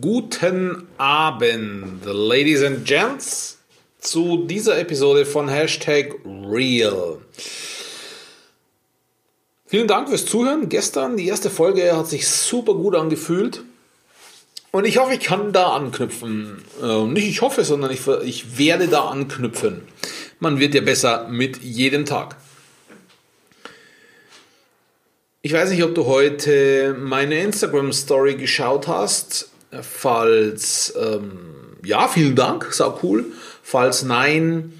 Guten Abend, Ladies and Gents, zu dieser Episode von Hashtag Real. Vielen Dank fürs Zuhören. Gestern, die erste Folge, hat sich super gut angefühlt. Und ich hoffe, ich kann da anknüpfen. Äh, nicht ich hoffe, sondern ich, ich werde da anknüpfen. Man wird ja besser mit jedem Tag. Ich weiß nicht, ob du heute meine Instagram-Story geschaut hast. Falls ähm, ja, vielen Dank, sau cool. Falls nein,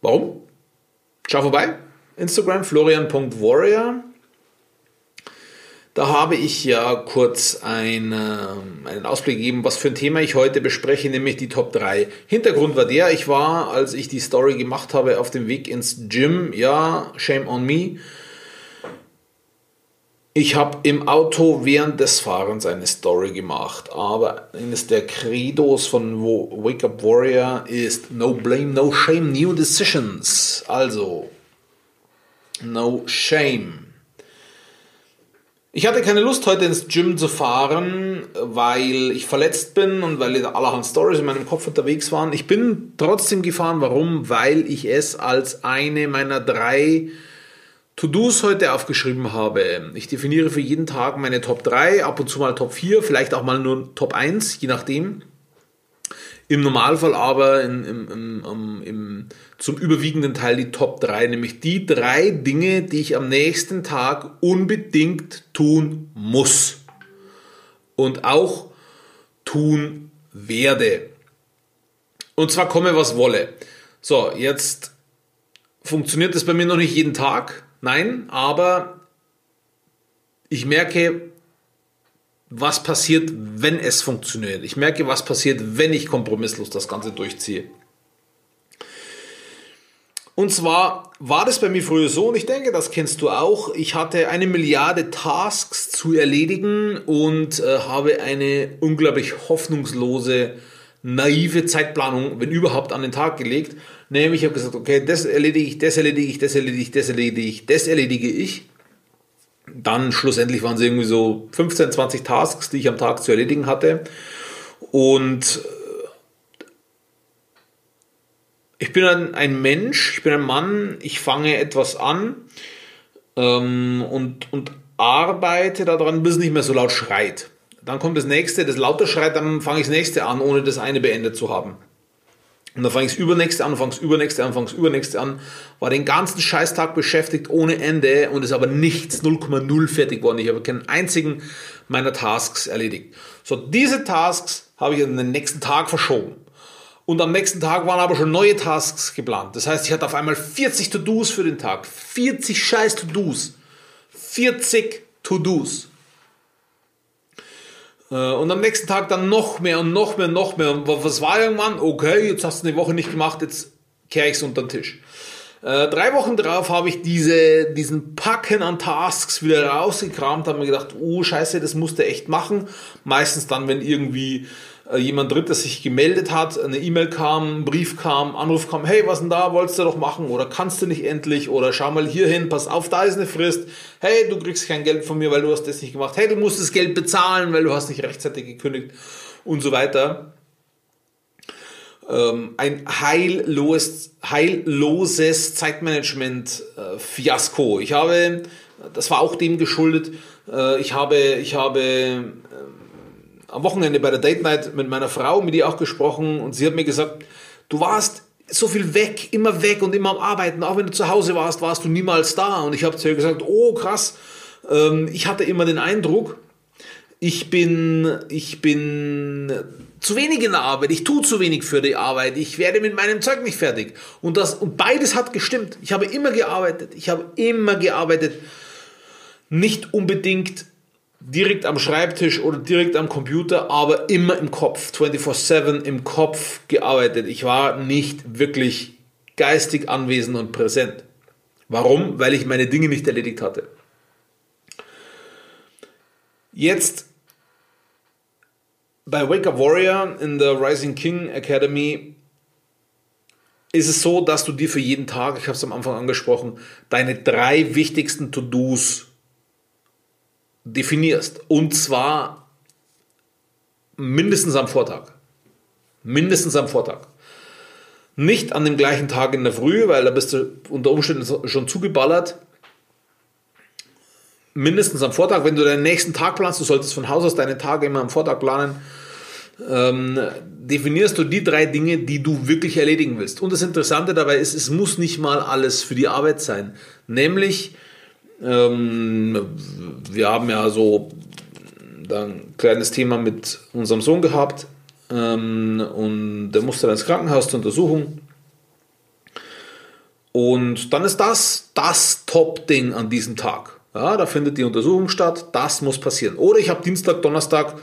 warum? Schau vorbei. Instagram florian.warrior. Da habe ich ja kurz eine, einen Ausblick gegeben, was für ein Thema ich heute bespreche, nämlich die Top 3. Hintergrund war der, ich war, als ich die Story gemacht habe, auf dem Weg ins Gym, ja, shame on me, ich habe im Auto während des Fahrens eine Story gemacht, aber eines der Credos von Wake Up Warrior ist No Blame, No Shame, New Decisions. Also, No Shame. Ich hatte keine Lust, heute ins Gym zu fahren, weil ich verletzt bin und weil allerhand Stories in meinem Kopf unterwegs waren. Ich bin trotzdem gefahren. Warum? Weil ich es als eine meiner drei To-Dos heute aufgeschrieben habe. Ich definiere für jeden Tag meine Top 3, ab und zu mal Top 4, vielleicht auch mal nur Top 1, je nachdem. Im Normalfall aber in, im, im, im, zum überwiegenden Teil die Top 3, nämlich die drei Dinge, die ich am nächsten Tag unbedingt tun muss. Und auch tun werde. Und zwar komme, was wolle. So, jetzt funktioniert das bei mir noch nicht jeden Tag. Nein, aber ich merke, was passiert, wenn es funktioniert. Ich merke, was passiert, wenn ich kompromisslos das Ganze durchziehe. Und zwar war das bei mir früher so, und ich denke, das kennst du auch. Ich hatte eine Milliarde Tasks zu erledigen und äh, habe eine unglaublich hoffnungslose, naive Zeitplanung, wenn überhaupt, an den Tag gelegt. Nämlich, ich habe gesagt, okay, das erledige ich, das erledige ich, das erledige ich, das erledige ich, das erledige ich. Dann schlussendlich waren es irgendwie so 15, 20 Tasks, die ich am Tag zu erledigen hatte. Und äh, ich bin ein, ein Mensch, ich bin ein Mann, ich fange etwas an ähm, und, und arbeite daran, bis es nicht mehr so laut schreit. Dann kommt das nächste, das lauter schreit, dann fange ich das nächste an, ohne das eine beendet zu haben. Und dann fange ich übernächste an, fange übernächste an, fange übernächste an. War den ganzen Scheißtag beschäftigt ohne Ende und ist aber nichts 0,0 fertig worden. Ich habe keinen einzigen meiner Tasks erledigt. So, diese Tasks habe ich in den nächsten Tag verschoben. Und am nächsten Tag waren aber schon neue Tasks geplant. Das heißt, ich hatte auf einmal 40 To-Dos für den Tag. 40 scheiß To-Dos. 40 To-Dos. Äh, und am nächsten Tag dann noch mehr und noch mehr und noch mehr. Und was war irgendwann? Okay, jetzt hast du eine Woche nicht gemacht, jetzt kehre ich es unter den Tisch. Äh, drei Wochen drauf habe ich diese, diesen Packen an Tasks wieder rausgekramt, habe mir gedacht, oh scheiße, das musst du echt machen. Meistens dann, wenn irgendwie jemand Drittes sich gemeldet hat, eine E-Mail kam, ein Brief kam, Anruf kam, hey, was denn da, wolltest du doch machen oder kannst du nicht endlich oder schau mal hier hin, pass auf, da ist eine Frist, hey, du kriegst kein Geld von mir, weil du hast das nicht gemacht, hey, du musst das Geld bezahlen, weil du hast nicht rechtzeitig gekündigt und so weiter. Ähm, ein heilloses, heilloses Zeitmanagement-Fiasko. Ich habe, das war auch dem geschuldet, äh, ich habe, ich habe am Wochenende bei der Date Night mit meiner Frau, mit ihr auch gesprochen und sie hat mir gesagt, du warst so viel weg, immer weg und immer am Arbeiten. Auch wenn du zu Hause warst, warst du niemals da. Und ich habe zu ihr gesagt, oh krass, ähm, ich hatte immer den Eindruck, ich bin, ich bin zu wenig in der Arbeit, ich tue zu wenig für die Arbeit, ich werde mit meinem Zeug nicht fertig. Und, das, und beides hat gestimmt. Ich habe immer gearbeitet, ich habe immer gearbeitet. Nicht unbedingt direkt am Schreibtisch oder direkt am Computer, aber immer im Kopf, 24/7 im Kopf gearbeitet. Ich war nicht wirklich geistig anwesend und präsent. Warum? Weil ich meine Dinge nicht erledigt hatte. Jetzt bei Wake Up Warrior in der Rising King Academy ist es so, dass du dir für jeden Tag, ich habe es am Anfang angesprochen, deine drei wichtigsten To-Dos definierst. Und zwar mindestens am Vortag. Mindestens am Vortag. Nicht an dem gleichen Tag in der Früh, weil da bist du unter Umständen schon zugeballert. Mindestens am Vortag, wenn du deinen nächsten Tag planst, du solltest von Haus aus deine Tage immer am Vortag planen, ähm, definierst du die drei Dinge, die du wirklich erledigen willst. Und das Interessante dabei ist, es muss nicht mal alles für die Arbeit sein. Nämlich, ähm, wir haben ja so ein kleines Thema mit unserem Sohn gehabt ähm, und der musste dann ins Krankenhaus zur Untersuchung. Und dann ist das das Top-Ding an diesem Tag. Ja, da findet die Untersuchung statt, das muss passieren. Oder ich habe Dienstag, Donnerstag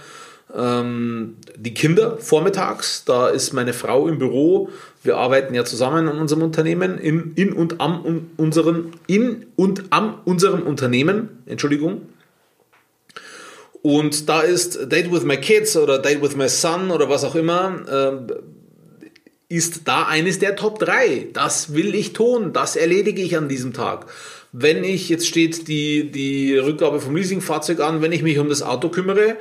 ähm, die Kinder vormittags, da ist meine Frau im Büro. Wir arbeiten ja zusammen an unserem Unternehmen, in, in und am unseren, in und am unserem Unternehmen, Entschuldigung. Und da ist Date with my kids oder Date with my son oder was auch immer, äh, ist da eines der Top 3. Das will ich tun, das erledige ich an diesem Tag. Wenn ich, jetzt steht die, die Rückgabe vom Leasingfahrzeug an, wenn ich mich um das Auto kümmere,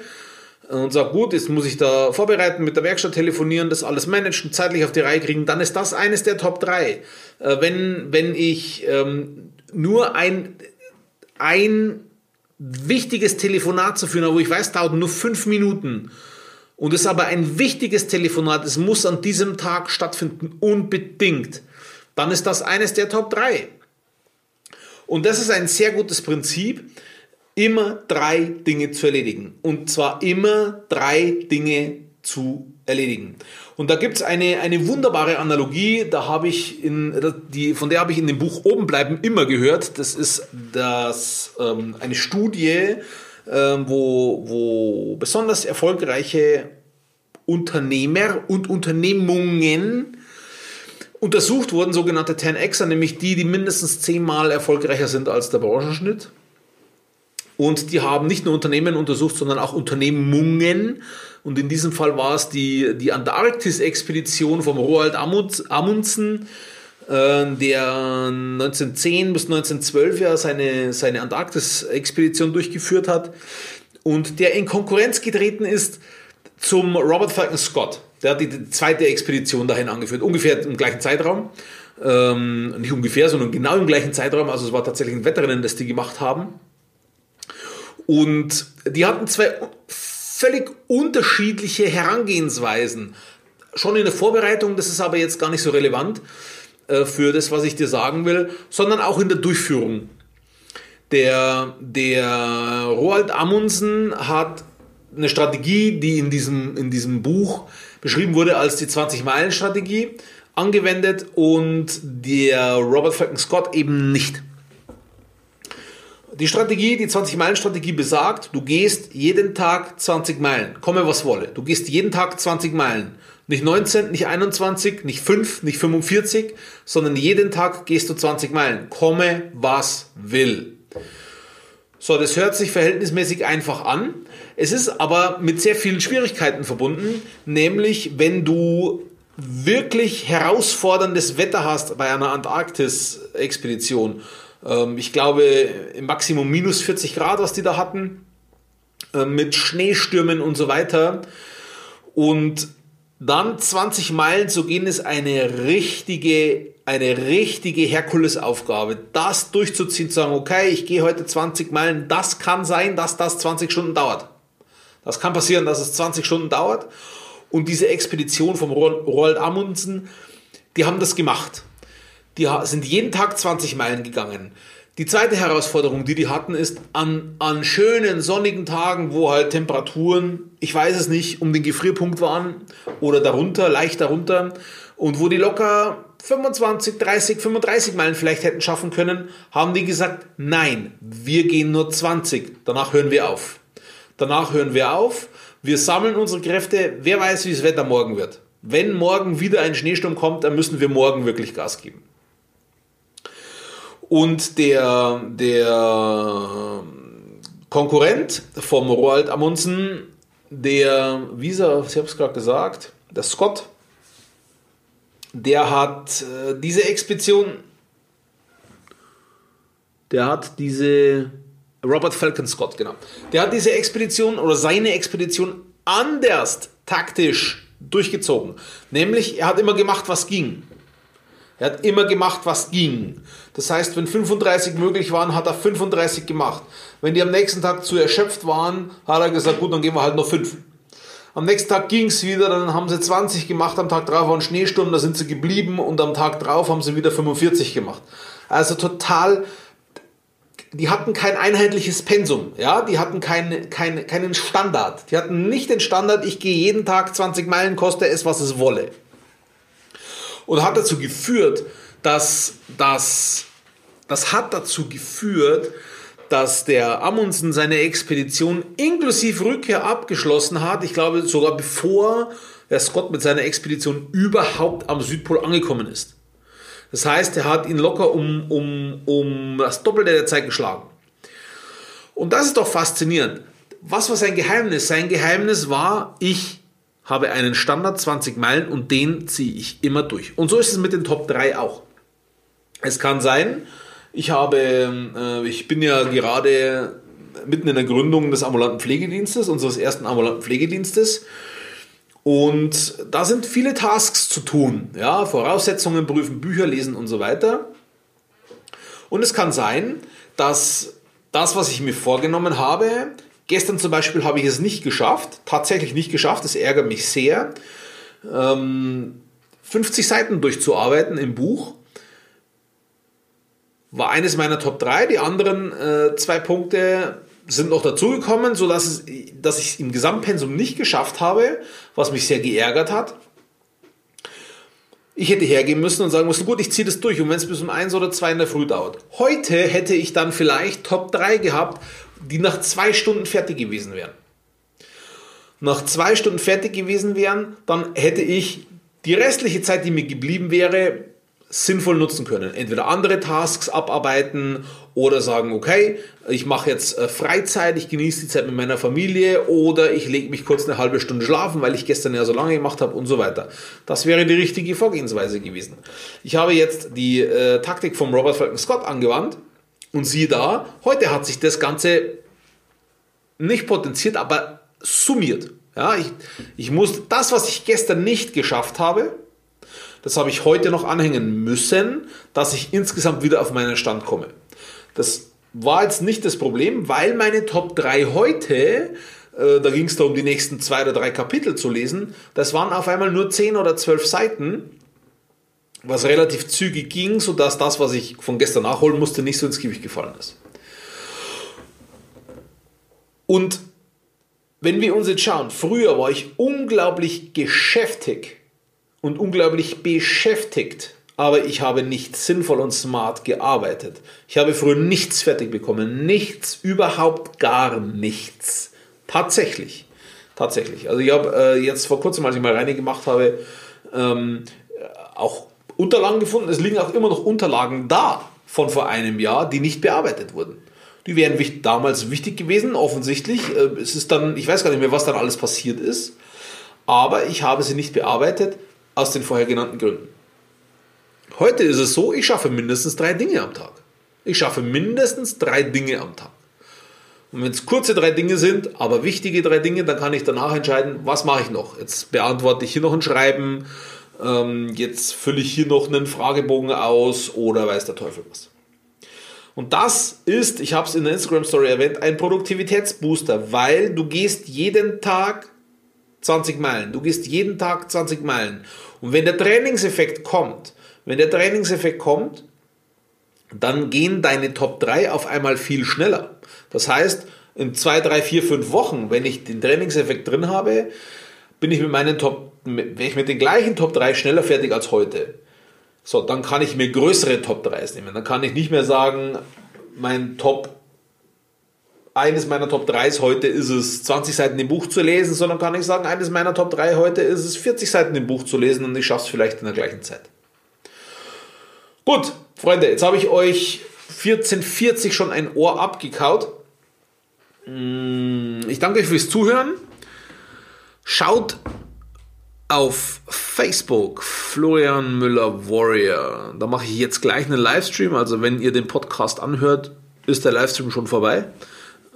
und sage, gut, jetzt muss ich da vorbereiten, mit der Werkstatt telefonieren, das alles managen, zeitlich auf die Reihe kriegen, dann ist das eines der Top 3. Äh, wenn, wenn ich ähm, nur ein, ein wichtiges Telefonat zu führen habe, wo ich weiß, dauert nur fünf Minuten und es ist aber ein wichtiges Telefonat, es muss an diesem Tag stattfinden, unbedingt, dann ist das eines der Top 3. Und das ist ein sehr gutes Prinzip immer drei Dinge zu erledigen. Und zwar immer drei Dinge zu erledigen. Und da gibt es eine, eine wunderbare Analogie, da habe ich in, die, von der habe ich in dem Buch Oben bleiben immer gehört. Das ist das, ähm, eine Studie, ähm, wo, wo besonders erfolgreiche Unternehmer und Unternehmungen untersucht wurden, sogenannte 10xer, nämlich die, die mindestens zehnmal erfolgreicher sind als der Branchenschnitt. Und die haben nicht nur Unternehmen untersucht, sondern auch Unternehmungen. Und in diesem Fall war es die, die Antarktis-Expedition vom Roald Amundsen, äh, der 1910 bis 1912 ja seine, seine Antarktis-Expedition durchgeführt hat und der in Konkurrenz getreten ist zum Robert Falcon Scott. Der hat die zweite Expedition dahin angeführt, ungefähr im gleichen Zeitraum. Ähm, nicht ungefähr, sondern genau im gleichen Zeitraum. Also es war tatsächlich ein Wettrennen, das die gemacht haben. Und die hatten zwei völlig unterschiedliche Herangehensweisen. Schon in der Vorbereitung, das ist aber jetzt gar nicht so relevant äh, für das, was ich dir sagen will, sondern auch in der Durchführung. Der, der Roald Amundsen hat eine Strategie, die in diesem, in diesem Buch beschrieben wurde als die 20-Meilen-Strategie, angewendet und der Robert Falcon Scott eben nicht. Die Strategie, die 20-Meilen-Strategie besagt, du gehst jeden Tag 20 Meilen, komme was wolle. Du gehst jeden Tag 20 Meilen. Nicht 19, nicht 21, nicht 5, nicht 45, sondern jeden Tag gehst du 20 Meilen. Komme was will. So, das hört sich verhältnismäßig einfach an. Es ist aber mit sehr vielen Schwierigkeiten verbunden, nämlich wenn du wirklich herausforderndes Wetter hast bei einer Antarktis-Expedition ich glaube, im Maximum minus 40 Grad, was die da hatten, äh, mit Schneestürmen und so weiter. Und dann 20 Meilen zu gehen, ist eine richtige, eine richtige Herkulesaufgabe. Das durchzuziehen, zu sagen, okay, ich gehe heute 20 Meilen, das kann sein, dass das 20 Stunden dauert. Das kann passieren, dass es 20 Stunden dauert. Und diese Expedition vom Roald Amundsen, die haben das gemacht. Die sind jeden Tag 20 Meilen gegangen. Die zweite Herausforderung, die die hatten, ist an, an schönen sonnigen Tagen, wo halt Temperaturen, ich weiß es nicht, um den Gefrierpunkt waren oder darunter, leicht darunter und wo die locker 25, 30, 35 Meilen vielleicht hätten schaffen können, haben die gesagt, nein, wir gehen nur 20, danach hören wir auf. Danach hören wir auf, wir sammeln unsere Kräfte, wer weiß, wie das Wetter morgen wird. Wenn morgen wieder ein Schneesturm kommt, dann müssen wir morgen wirklich Gas geben. Und der, der Konkurrent vom Roald Amundsen, der, wie ich habe es gerade gesagt, der Scott, der hat äh, diese Expedition, der hat diese, Robert Falcon Scott, genau, der hat diese Expedition oder seine Expedition anders taktisch durchgezogen. Nämlich, er hat immer gemacht, was ging. Er hat immer gemacht, was ging. Das heißt, wenn 35 möglich waren, hat er 35 gemacht. Wenn die am nächsten Tag zu erschöpft waren, hat er gesagt, gut, dann gehen wir halt noch 5. Am nächsten Tag ging es wieder, dann haben sie 20 gemacht, am Tag drauf war ein Schneesturm, da sind sie geblieben und am Tag drauf haben sie wieder 45 gemacht. Also total, die hatten kein einheitliches Pensum, ja, die hatten kein, kein, keinen Standard. Die hatten nicht den Standard, ich gehe jeden Tag 20 Meilen, koste es, was es wolle und hat dazu geführt, dass das, das hat dazu geführt, dass der Amundsen seine Expedition inklusive Rückkehr abgeschlossen hat. Ich glaube sogar bevor der Scott mit seiner Expedition überhaupt am Südpol angekommen ist. Das heißt, er hat ihn locker um, um, um das Doppelte der Zeit geschlagen. Und das ist doch faszinierend. Was war sein Geheimnis? Sein Geheimnis war, ich habe einen Standard 20 Meilen und den ziehe ich immer durch. Und so ist es mit den Top 3 auch. Es kann sein, ich habe, äh, ich bin ja gerade mitten in der Gründung des ambulanten Pflegedienstes, unseres ersten ambulanten Pflegedienstes. Und da sind viele Tasks zu tun. Ja, Voraussetzungen prüfen, Bücher lesen und so weiter. Und es kann sein, dass das, was ich mir vorgenommen habe, Gestern zum Beispiel habe ich es nicht geschafft, tatsächlich nicht geschafft, das ärgert mich sehr, 50 ähm, Seiten durchzuarbeiten im Buch. War eines meiner Top 3, die anderen äh, zwei Punkte sind noch dazugekommen, sodass es, dass ich es im Gesamtpensum nicht geschafft habe, was mich sehr geärgert hat. Ich hätte hergehen müssen und sagen müssen, gut, ich ziehe das durch und wenn es bis um 1 oder 2 in der Früh dauert. Heute hätte ich dann vielleicht Top 3 gehabt die nach zwei Stunden fertig gewesen wären. Nach zwei Stunden fertig gewesen wären, dann hätte ich die restliche Zeit, die mir geblieben wäre, sinnvoll nutzen können. Entweder andere Tasks abarbeiten oder sagen, okay, ich mache jetzt äh, Freizeit, ich genieße die Zeit mit meiner Familie oder ich lege mich kurz eine halbe Stunde schlafen, weil ich gestern ja so lange gemacht habe und so weiter. Das wäre die richtige Vorgehensweise gewesen. Ich habe jetzt die äh, Taktik vom Robert Falcon Scott angewandt und siehe da, heute hat sich das Ganze nicht potenziert, aber summiert. Ja, ich, ich muss das, was ich gestern nicht geschafft habe, das habe ich heute noch anhängen müssen, dass ich insgesamt wieder auf meinen Stand komme. Das war jetzt nicht das Problem, weil meine Top 3 heute, äh, da ging es da um die nächsten zwei oder drei Kapitel zu lesen, das waren auf einmal nur 10 oder 12 Seiten was relativ zügig ging, sodass das, was ich von gestern nachholen musste, nicht so ins Gewicht gefallen ist. Und wenn wir uns jetzt schauen, früher war ich unglaublich geschäftig und unglaublich beschäftigt, aber ich habe nicht sinnvoll und smart gearbeitet. Ich habe früher nichts fertig bekommen, nichts, überhaupt gar nichts. Tatsächlich, tatsächlich. Also ich habe äh, jetzt vor kurzem, als ich mal reine gemacht habe, ähm, auch Unterlagen gefunden. Es liegen auch immer noch Unterlagen da von vor einem Jahr, die nicht bearbeitet wurden. Die wären damals wichtig gewesen, offensichtlich. Äh, es ist dann, ich weiß gar nicht mehr, was dann alles passiert ist. Aber ich habe sie nicht bearbeitet aus den vorher genannten Gründen. Heute ist es so, ich schaffe mindestens drei Dinge am Tag. Ich schaffe mindestens drei Dinge am Tag. Und wenn es kurze drei Dinge sind, aber wichtige drei Dinge, dann kann ich danach entscheiden, was mache ich noch. Jetzt beantworte ich hier noch ein Schreiben, ähm, jetzt fülle ich hier noch einen Fragebogen aus oder weiß der Teufel was. Und das ist, ich habe es in der Instagram Story erwähnt, ein Produktivitätsbooster, weil du gehst jeden Tag 20 Meilen. Du gehst jeden Tag 20 Meilen. Und wenn der Trainingseffekt kommt, wenn der Trainingseffekt kommt, dann gehen deine Top 3 auf einmal viel schneller. Das heißt, in 2, 3, 4, 5 Wochen, wenn ich den Trainingseffekt drin habe, bin ich mit meinen Top, wenn ich mit den gleichen Top 3 schneller fertig als heute. So, dann kann ich mir größere Top 3s nehmen. Dann kann ich nicht mehr sagen, mein Top, eines meiner Top 3s heute ist es 20 Seiten im Buch zu lesen, sondern kann ich sagen, eines meiner Top 3 heute ist es 40 Seiten im Buch zu lesen und ich schaffe es vielleicht in der gleichen Zeit. Gut, Freunde, jetzt habe ich euch 1440 schon ein Ohr abgekaut. Mm, ich danke euch fürs Zuhören. Schaut auf Facebook Florian Müller Warrior. Da mache ich jetzt gleich einen Livestream. Also wenn ihr den Podcast anhört, ist der Livestream schon vorbei.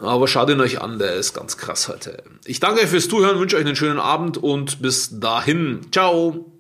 Aber schaut ihn euch an, der ist ganz krass heute. Ich danke euch fürs Zuhören, wünsche euch einen schönen Abend und bis dahin. Ciao.